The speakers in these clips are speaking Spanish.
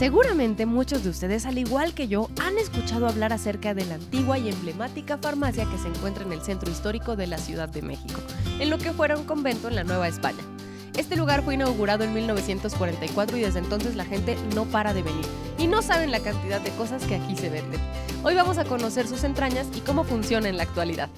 Seguramente muchos de ustedes, al igual que yo, han escuchado hablar acerca de la antigua y emblemática farmacia que se encuentra en el centro histórico de la Ciudad de México, en lo que fuera un convento en la Nueva España. Este lugar fue inaugurado en 1944 y desde entonces la gente no para de venir y no saben la cantidad de cosas que aquí se venden. Hoy vamos a conocer sus entrañas y cómo funciona en la actualidad.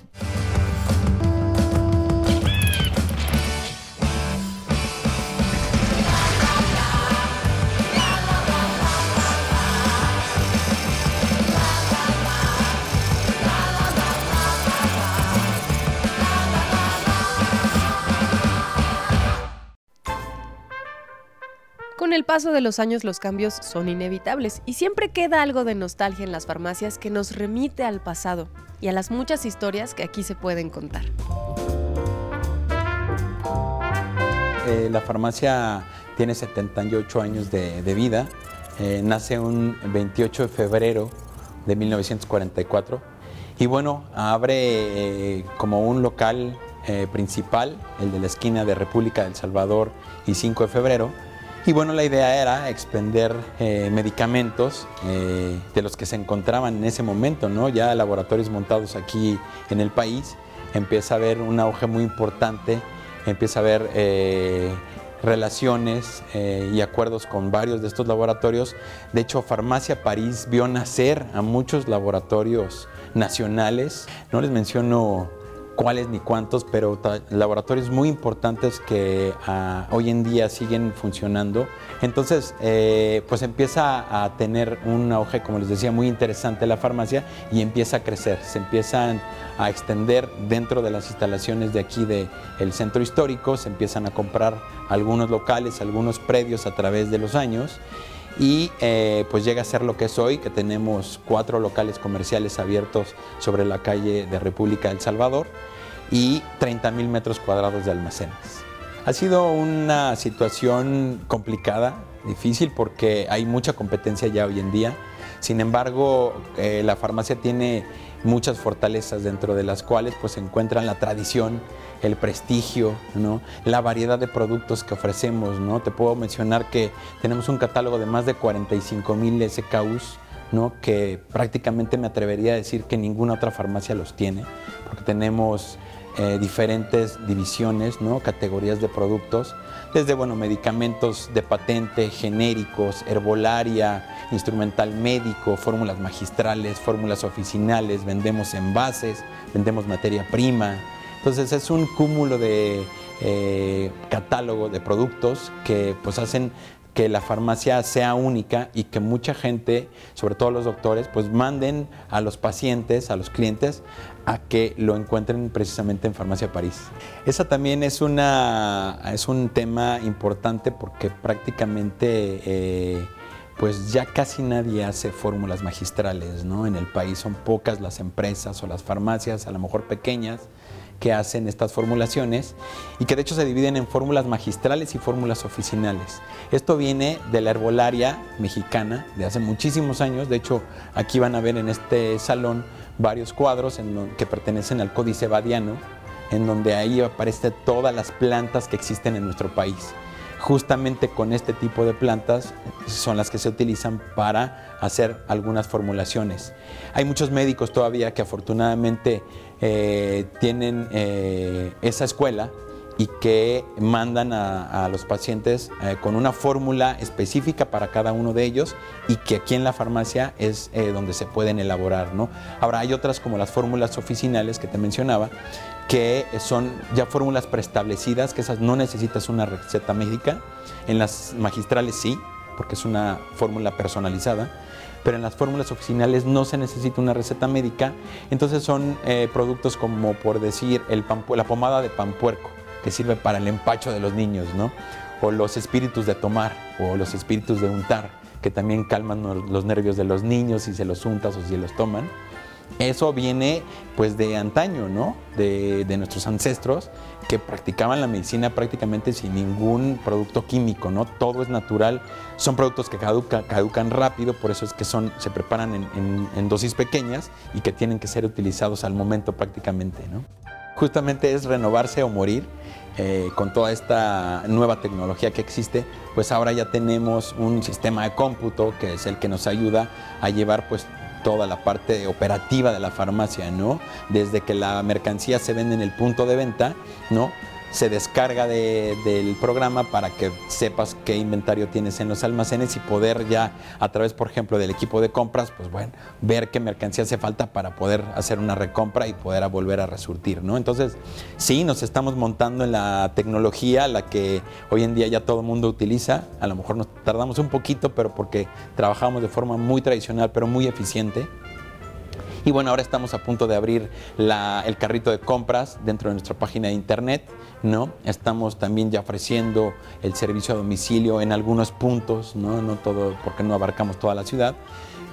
Con el paso de los años los cambios son inevitables y siempre queda algo de nostalgia en las farmacias que nos remite al pasado y a las muchas historias que aquí se pueden contar. Eh, la farmacia tiene 78 años de, vida, eh, nace un 28 de febrero de 1944 y bueno, abre eh, como un local principal, el de la esquina de República del Salvador y 5 de febrero, y bueno, la idea era expender eh, medicamentos eh, de los que se encontraban en ese momento, ¿no? Ya laboratorios montados aquí en el país, empieza a haber un auge muy importante, empieza a haber eh, relaciones y acuerdos con varios de estos laboratorios. De hecho, Farmacia París vio nacer a muchos laboratorios nacionales. No les menciono cuáles ni cuántos, pero laboratorios muy importantes que ah, hoy en día siguen funcionando. Entonces, eh, pues empieza a tener un auge, como les decía, muy interesante la farmacia y empieza a crecer, se empiezan a extender dentro de las instalaciones de aquí del centro histórico, se empiezan a comprar algunos locales, algunos predios a través de los años y eh, pues llega a ser lo que es hoy, que tenemos cuatro locales comerciales abiertos sobre la calle de República del Salvador y 30 mil metros cuadrados de almacenes. Ha sido una situación complicada, difícil, porque hay mucha competencia ya hoy en día. Sin embargo, eh, la farmacia tiene muchas fortalezas dentro de las cuales pues, se encuentran la tradición, el prestigio, ¿no? la variedad de productos que ofrecemos. ¿no? Te puedo mencionar que tenemos un catálogo de más de 45 mil SKUs, ¿no? que prácticamente me atrevería a decir que ninguna otra farmacia los tiene, porque tenemos eh, diferentes divisiones, ¿no? categorías de productos, desde bueno, medicamentos de patente, genéricos, herbolaria, instrumental médico, fórmulas magistrales, fórmulas oficinales, vendemos envases, vendemos materia prima. Entonces es un cúmulo de eh, catálogo de productos que pues hacen que la farmacia sea única y que mucha gente, sobre todo los doctores, pues manden a los pacientes, a los clientes, a que lo encuentren precisamente en Farmacia París. Esa también es, una, es un tema importante porque prácticamente eh, pues ya casi nadie hace fórmulas magistrales ¿no? en el país. Son pocas las empresas o las farmacias, a lo mejor pequeñas, que hacen estas formulaciones y que de hecho se dividen en fórmulas magistrales y fórmulas oficinales. Esto viene de la herbolaria mexicana de hace muchísimos años. De hecho, aquí van a ver en este salón varios cuadros que pertenecen al Códice Badiano, en donde ahí aparecen todas las plantas que existen en nuestro país. Justamente con este tipo de plantas son las que se utilizan para hacer algunas formulaciones. Hay muchos médicos todavía que afortunadamente eh, tienen eh, esa escuela y que mandan a, los pacientes eh, con una fórmula específica para cada uno de ellos y que aquí en la farmacia es donde se pueden elaborar. ¿no? Ahora hay otras como las fórmulas oficinales que te mencionaba, que son ya fórmulas preestablecidas, que esas no necesitas una receta médica. En las magistrales sí, porque es una fórmula personalizada pero en las fórmulas oficinales no se necesita una receta médica. Entonces son eh, productos como, por decir, la pomada de pampuerco, que sirve para el empacho de los niños, ¿no? O los espíritus de tomar, o los espíritus de untar, que también calman los nervios de los niños si se los untas o si los toman. Eso viene pues de antaño, ¿no? De, nuestros ancestros que practicaban la medicina prácticamente sin ningún producto químico, ¿no? Todo es natural. Son productos que caducan rápido, por eso es que se preparan en, en, dosis pequeñas y que tienen que ser utilizados al momento prácticamente, ¿no? Justamente es renovarse o morir eh, con toda esta nueva tecnología que existe, pues ahora ya tenemos un sistema de cómputo que es el que nos ayuda a llevar pues toda la parte operativa de la farmacia, ¿no? Desde que la mercancía se vende en el punto de venta, ¿no? Se descarga del programa para que sepas qué inventario tienes en los almacenes y poder ya a través, por ejemplo, del equipo de compras, pues bueno, ver qué mercancía hace falta para poder hacer una recompra y poder volver a resurtir, ¿no? Entonces, sí, nos estamos montando en la tecnología, la que hoy en día ya todo el mundo utiliza, a lo mejor nos tardamos un poquito, pero porque trabajamos de forma muy tradicional, pero muy eficiente. Y bueno, ahora estamos a punto de abrir el carrito de compras dentro de nuestra página de internet. ¿No? Estamos también ya ofreciendo el servicio a domicilio en algunos puntos, ¿no? No todo, porque no abarcamos toda la ciudad.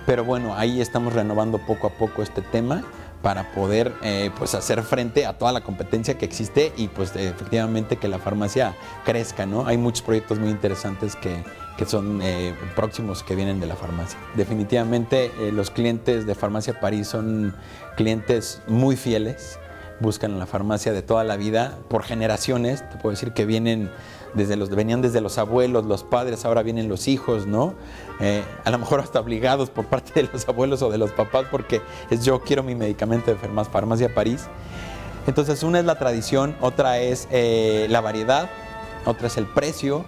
Pero bueno, ahí estamos renovando poco a poco este tema para poder eh, pues hacer frente a toda la competencia que existe y pues efectivamente que la farmacia crezca, ¿no? Hay muchos proyectos muy interesantes que, que son eh, próximos que vienen de la farmacia. Definitivamente eh, los clientes de Farmacia París son clientes muy fieles, buscan la farmacia de toda la vida, por generaciones, te puedo decir que vienen desde los, venían desde los abuelos, los padres, ahora vienen los hijos, ¿no? Eh, a lo mejor hasta obligados por parte de los abuelos o de los papás porque es yo quiero mi medicamento de Farmacia París. Entonces una es la tradición, otra es eh, la variedad, otra es el precio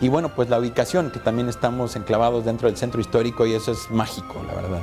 y bueno, pues la ubicación, que también estamos enclavados dentro del centro histórico y eso es mágico, la verdad.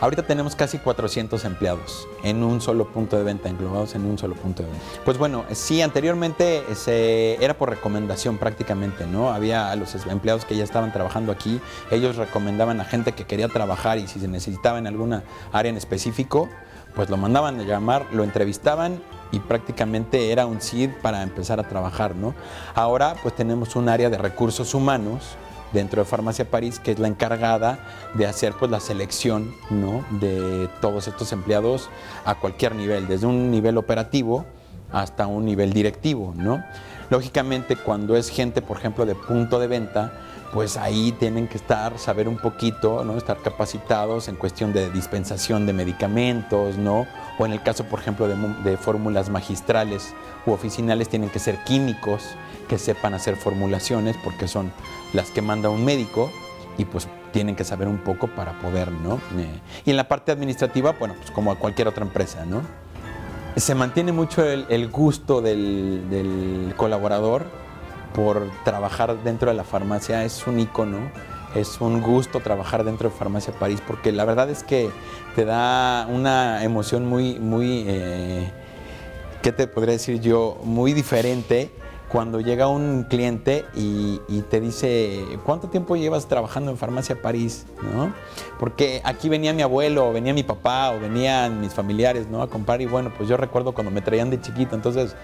Ahorita tenemos casi 400 empleados en un solo punto de venta, englobados en un solo punto de venta. Pues bueno, sí, anteriormente se, era por recomendación prácticamente, ¿no? Había los empleados que ya estaban trabajando aquí, ellos recomendaban a gente que quería trabajar y si se necesitaba en alguna área en específico, pues lo mandaban a llamar, lo entrevistaban y prácticamente era un CID para empezar a trabajar, ¿no? Ahora pues tenemos un área de recursos humanos dentro de Farmacia París, que es la encargada de hacer pues la selección ¿no? de todos estos empleados a cualquier nivel, desde un nivel operativo hasta un nivel directivo. ¿no? Lógicamente, cuando es gente, por ejemplo, de punto de venta, pues ahí tienen que estar, saber un poquito, ¿no? estar capacitados en cuestión de dispensación de medicamentos, ¿no? o en el caso, por ejemplo, de, fórmulas magistrales u oficinales, tienen que ser químicos que sepan hacer formulaciones, porque son las que manda un médico y pues tienen que saber un poco para poder, ¿no? Eh, y en la parte administrativa, bueno, pues como a cualquier otra empresa, ¿no? Se mantiene mucho el, gusto del, colaborador por trabajar dentro de la farmacia, es un icono, es un gusto trabajar dentro de Farmacia París, porque la verdad es que te da una emoción muy, muy, eh, ¿qué te podría decir yo? Muy diferente cuando llega un cliente y, te dice, ¿cuánto tiempo llevas trabajando en Farmacia París? ¿No? Porque aquí venía mi abuelo, o venía mi papá, o venían mis familiares ¿no? a comprar y bueno, pues yo recuerdo cuando me traían de chiquito, entonces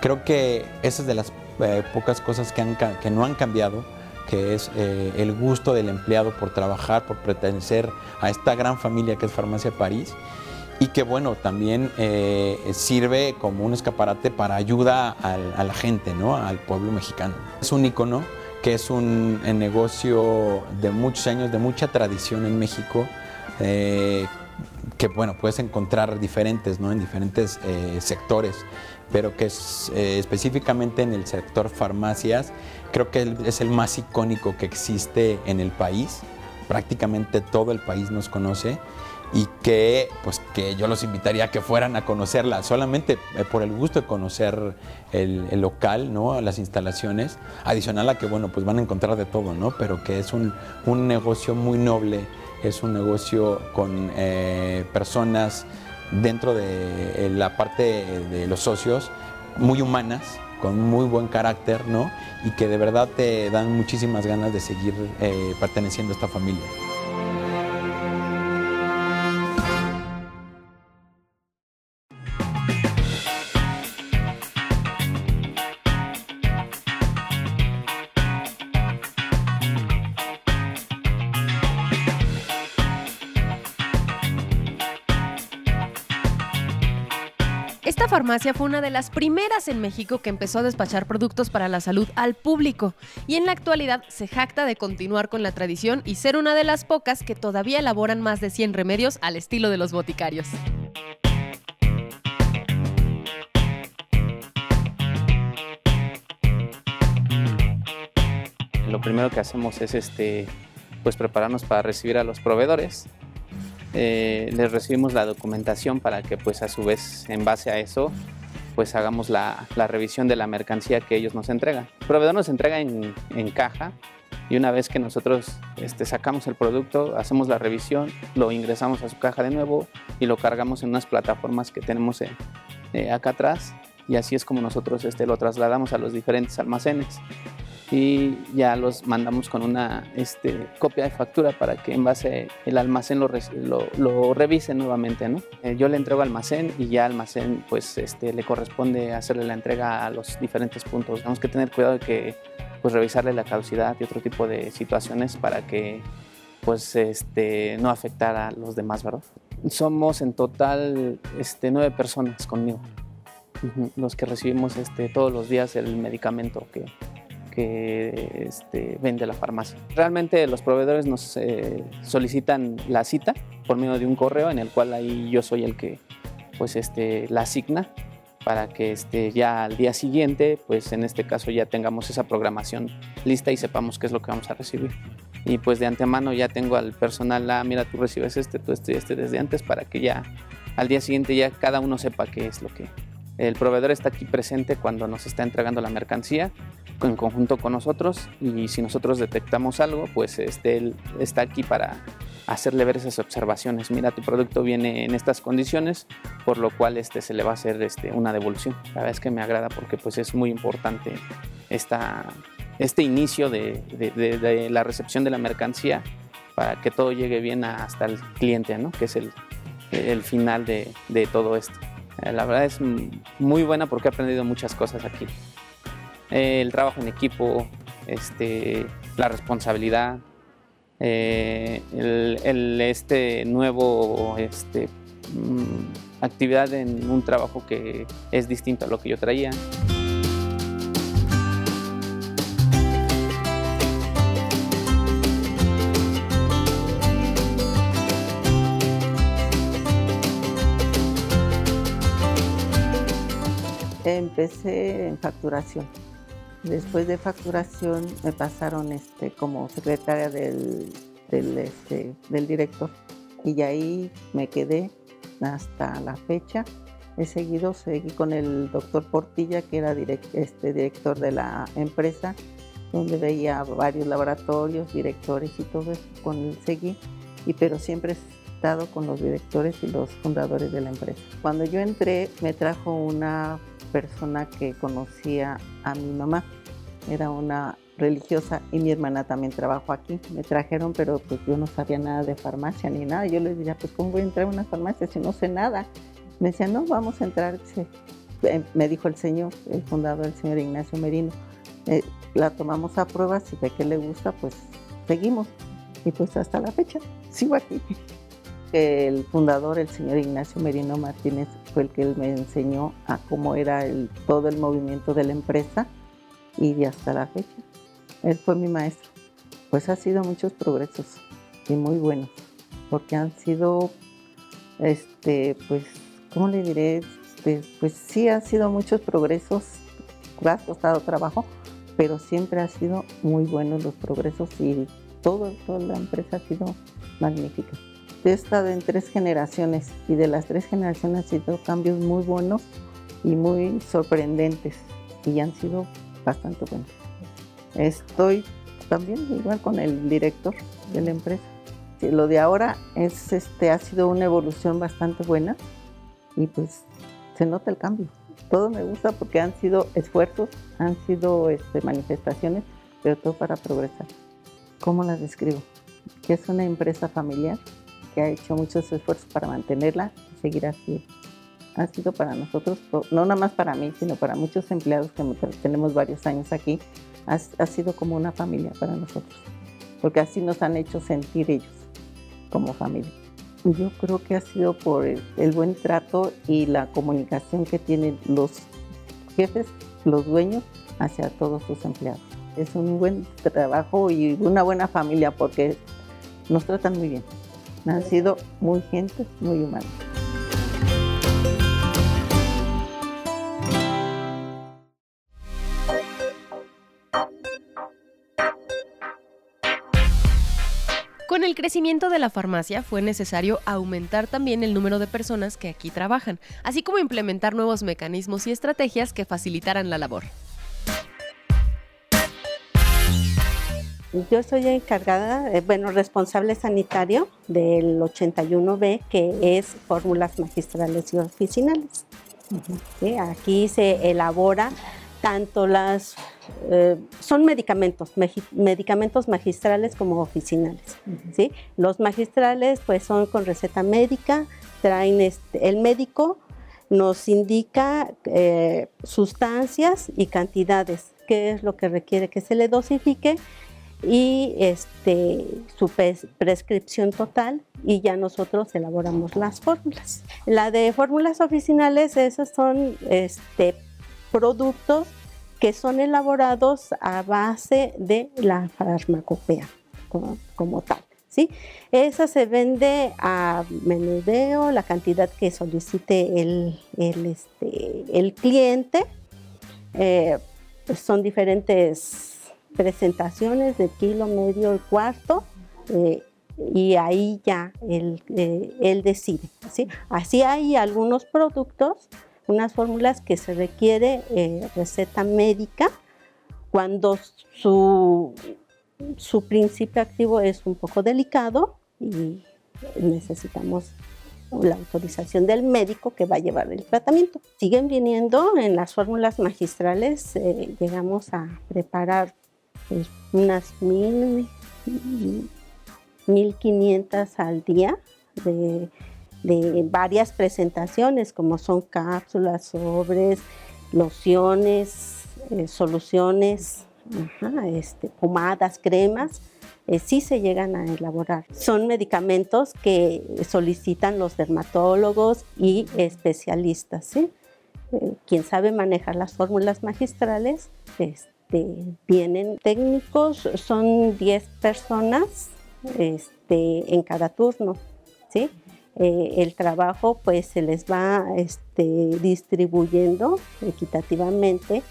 creo que esa es de las eh, pocas cosas que, han, que no han cambiado que es eh, el gusto del empleado por trabajar, por pertenecer a esta gran familia que es Farmacia París y que bueno, también eh, sirve como un escaparate para ayuda a la gente, ¿no? al pueblo mexicano. Es un icono que es un, negocio de muchos años, de mucha tradición en México, eh, que bueno, puedes encontrar diferentes, ¿no? En diferentes eh, sectores, pero que es, específicamente en el sector farmacias, creo que es el más icónico que existe en el país. Prácticamente todo el país nos conoce y que pues que yo los invitaría a que fueran a conocerla solamente eh, por el gusto de conocer el, local no las instalaciones. Adicional a que bueno pues van a encontrar de todo no pero que es un, negocio muy noble es un negocio con eh, personas dentro de la parte de los socios muy humanas con muy buen carácter no y que de verdad te dan muchísimas ganas de seguir eh, perteneciendo a esta familia farmacia fue una de las primeras en México que empezó a despachar productos para la salud al público y en la actualidad se jacta de continuar con la tradición y ser una de las pocas que todavía elaboran más de 100 remedios al estilo de los boticarios. Lo primero que hacemos es este, pues prepararnos para recibir a los proveedores eh, les recibimos la documentación para que pues a su vez en base a eso pues hagamos la, revisión de la mercancía que ellos nos entregan. El proveedor nos entrega en, caja y una vez que nosotros este, sacamos el producto, hacemos la revisión, lo ingresamos a su caja de nuevo y lo cargamos en unas plataformas que tenemos eh, acá atrás y así es como nosotros este, lo trasladamos a los diferentes almacenes y ya los mandamos con una este, copia de factura para que en base el almacén lo, lo, revise nuevamente. ¿no? Eh, yo le entrego al almacén y ya al almacén pues, este, le corresponde hacerle la entrega a los diferentes puntos. Tenemos que tener cuidado de que pues, revisarle la caducidad y otro tipo de situaciones para que pues, este, no afectara a los demás. ¿verdad? Somos en total este, nueve personas conmigo, los que recibimos este, todos los días el medicamento que, que este, vende la farmacia. Realmente los proveedores nos eh, solicitan la cita por medio de un correo en el cual ahí yo soy el que pues este, la asigna para que este, ya al día siguiente, pues en este caso ya tengamos esa programación lista y sepamos qué es lo que vamos a recibir. Y pues de antemano ya tengo al personal, ah, mira, tú recibes este, tú este este desde antes para que ya al día siguiente ya cada uno sepa qué es lo que... El proveedor está aquí presente cuando nos está entregando la mercancía en conjunto con nosotros y si nosotros detectamos algo, pues este, él está aquí para hacerle ver esas observaciones. Mira, tu producto viene en estas condiciones, por lo cual este, se le va a hacer este, una devolución. La verdad es que me agrada porque pues, es muy importante esta, este inicio de, de, la recepción de la mercancía para que todo llegue bien hasta el cliente, ¿no? que es el, el final de, todo esto. La verdad es muy buena porque he aprendido muchas cosas aquí el trabajo en equipo, este, la responsabilidad, eh, el, este nuevo este, mm, actividad en un trabajo que es distinto a lo que yo traía. Empecé en facturación. Después de facturación me pasaron este, como secretaria del, del, este, del director. Y ahí me quedé hasta la fecha. He seguido, seguí con el doctor Portilla, que era este, director de la empresa, donde veía varios laboratorios, directores y todo eso, con él seguí, y, pero siempre con los directores y los fundadores de la empresa. Cuando yo entré, me trajo una persona que conocía a mi mamá era una religiosa y mi hermana también trabajó aquí. Me trajeron, pero pues yo no sabía nada de farmacia ni nada. Yo les decía, pues ¿cómo voy a entrar a una farmacia si no sé nada? Me decían, no, vamos a entrar. Eh, me dijo el señor, el fundador, el señor Ignacio Merino. Eh, la tomamos a prueba, si ve que le gusta, pues seguimos. Y pues hasta la fecha, sigo aquí. El fundador, el señor Ignacio Merino Martínez, fue el que me enseñó a cómo era todo el movimiento de la empresa y de hasta la fecha. Él fue mi maestro. Pues ha sido muchos progresos y muy buenos, porque han sido, este, pues, ¿cómo le diré? Pues, pues sí, han sido muchos progresos, ha costado trabajo, pero siempre ha sido muy buenos los progresos y todo, toda la empresa ha sido magnífica. He estado en tres generaciones y de las tres generaciones han sido cambios muy buenos y muy sorprendentes y han sido bastante bueno. Estoy también igual con el director de la empresa. lo de ahora es, este, ha sido una evolución bastante buena y pues se nota el cambio. Todo me gusta porque han sido esfuerzos, han sido este, manifestaciones, pero todo para progresar. ¿Cómo las describo? Que es una empresa familiar que ha hecho muchos esfuerzos para mantenerla y seguir así ha sido para nosotros, no nada más para mí, sino para muchos empleados que tenemos varios años aquí, ha, sido como una familia para nosotros, porque así nos han hecho sentir ellos como familia. Yo creo que ha sido por el, el buen trato y la comunicación que tienen los jefes, los dueños, hacia todos sus empleados. Es un buen trabajo y una buena familia porque nos tratan muy bien. Han sido muy gente, muy humanos. Con el crecimiento de la farmacia fue necesario aumentar también el número de personas que aquí trabajan, así como implementar nuevos mecanismos y estrategias que facilitaran la labor. Yo soy encargada, eh, bueno, responsable sanitario del 81B, que es fórmulas magistrales y oficinales. Aquí se elabora tanto las, eh, son medicamentos, medicamentos magistrales como oficinales. ¿sí? Los magistrales pues son con receta médica, traen este, el médico nos indica eh, sustancias y cantidades, qué es lo que requiere que se le dosifique y este, su prescripción total y ya nosotros elaboramos las fórmulas. La de fórmulas oficinales, esos son este, productos que son elaborados a base de la farmacopea como, tal. ¿sí? Esa se vende a menudeo, la cantidad que solicite el, el, este, cliente. Eh, son diferentes presentaciones de kilo, medio y cuarto. Eh, y ahí ya él, eh, decide. ¿sí? Así hay algunos productos, unas fórmulas que se requiere eh, receta médica cuando su, su principio activo es un poco delicado y necesitamos la autorización del médico que va a llevar el tratamiento. Siguen viniendo en las fórmulas magistrales, llegamos a preparar pues, unas mil, mil quinientas al día de, varias presentaciones, como son cápsulas, sobres, lociones, eh, soluciones, este, pomadas, cremas. Eh, sí se llegan a elaborar. Son medicamentos que solicitan los dermatólogos y especialistas. ¿sí? Eh, quien sabe manejar las fórmulas magistrales, este, este, vienen técnicos, son 10 personas este, en cada turno, ¿sí? Eh, el trabajo pues se les va este, distribuyendo equitativamente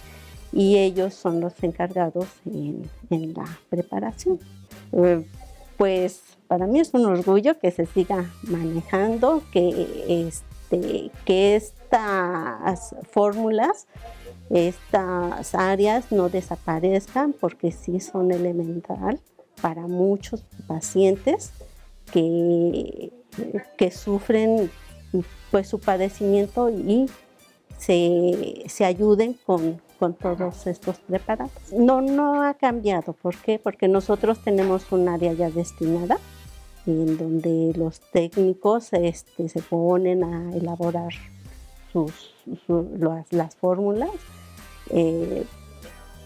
y ellos son los encargados en, la preparación. Eh, pues para mí es un orgullo que se siga manejando, que, este, que estas fórmulas estas áreas no desaparezcan porque sí son elemental para muchos pacientes que, que sufren pues, su padecimiento y se, ayuden con, con, todos estos preparados. No, no ha cambiado. ¿Por qué? Porque nosotros tenemos un área ya destinada en donde los técnicos este, se ponen a elaborar las, fórmulas. Eh,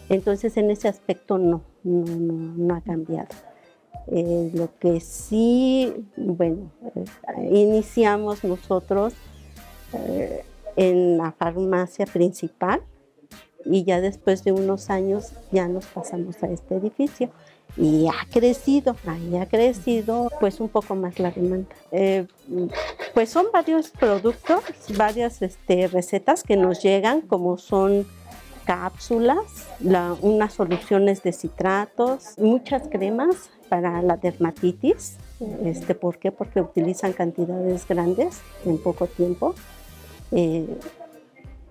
entonces en ese aspecto no, no, ha cambiado. Eh, lo que sí, bueno, eh, iniciamos nosotros en la farmacia principal y ya después de unos años ya nos pasamos a este edificio y ha crecido, ahí ha crecido pues un poco más la demanda. Pues son varios productos, varias este, recetas que nos llegan como son cápsulas, unas soluciones de citratos, muchas cremas para la dermatitis. Este, ¿Por qué? Porque utilizan cantidades grandes en poco tiempo. Eh,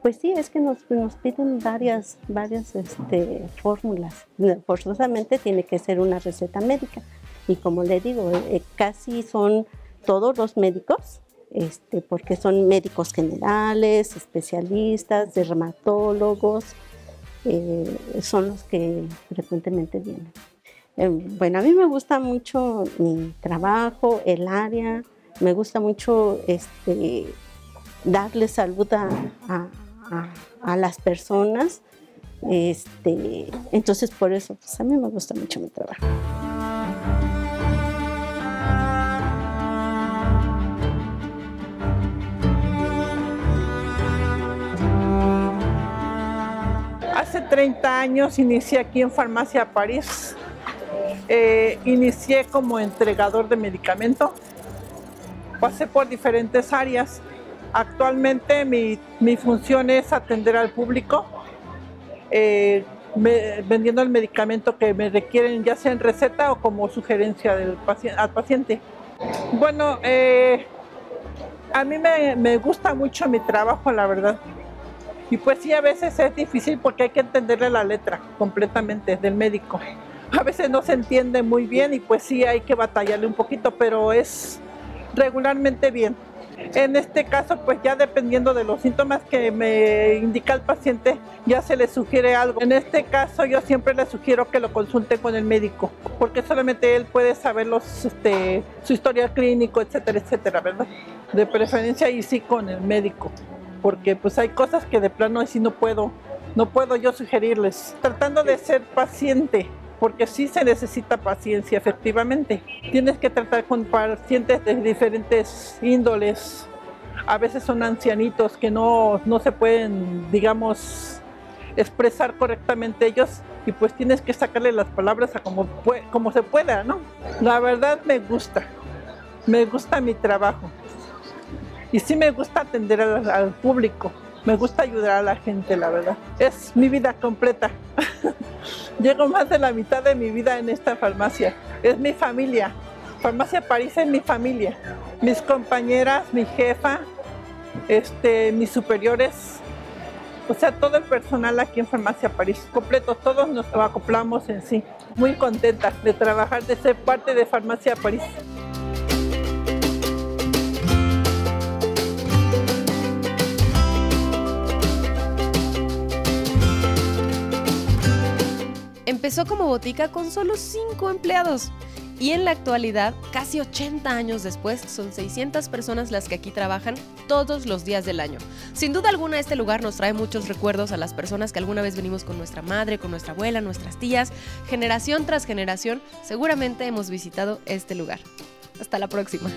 pues sí, es que nos, piden varias, varias este, fórmulas. Forzosamente tiene que ser una receta médica. Y como le digo, eh, casi son todos los médicos, este, porque son médicos generales, especialistas, dermatólogos, eh, son los que frecuentemente vienen. bueno, a mí me gusta mucho mi trabajo, el área, me gusta mucho este, darle salud a a, las personas. Este, entonces por eso, pues a mí me gusta mucho mi trabajo. Hace 30 años inicié aquí en Farmacia París. Eh, inicié como entregador de medicamento. Pasé por diferentes áreas Actualmente mi, función es atender al público. Eh, vendiendo el medicamento que me requieren, ya sea en receta o como sugerencia del paciente, al paciente. Bueno, eh, a mí me, me gusta mucho mi trabajo, la verdad. Y pues sí, a veces es difícil porque hay que entenderle la letra completamente del médico. A veces no se entiende muy bien y pues sí hay que batallarle un poquito, pero es regularmente bien. En este caso, pues ya dependiendo de los síntomas que me indica el paciente, ya se le sugiere algo. En este caso, yo siempre le sugiero que lo consulte con el médico, porque solamente él puede saber los, este, su historia clínico, etcétera, etcétera, ¿verdad? De preferencia y sí con el médico, porque pues hay cosas que de plano sí no puedo, no puedo yo sugerirles. Tratando de ser paciente, porque sí se necesita paciencia, efectivamente. Tienes que tratar con pacientes de diferentes índoles. A veces son ancianitos que no, no se pueden, digamos, expresar correctamente ellos y pues tienes que sacarle las palabras a como, como se pueda, ¿no? La verdad me gusta, me gusta mi trabajo y sí me gusta atender al público, me gusta ayudar a la gente, la verdad. Es mi vida completa. Llego más de la mitad de mi vida en esta farmacia. Es mi familia. Farmacia París es mi familia. Mis compañeras, mi jefa, este, mis superiores, o sea, todo el personal aquí en Farmacia París, completo, todos nos acoplamos en sí. Muy contenta de trabajar, de ser parte de Farmacia París. Empezó como botica con solo 5 empleados y en la actualidad, casi 80 años después, son 600 personas las que aquí trabajan todos los días del año. Sin duda alguna, este lugar nos trae muchos recuerdos a las personas que alguna vez venimos con nuestra madre, con nuestra abuela, nuestras tías. Generación tras generación, seguramente hemos visitado este lugar. Hasta la próxima.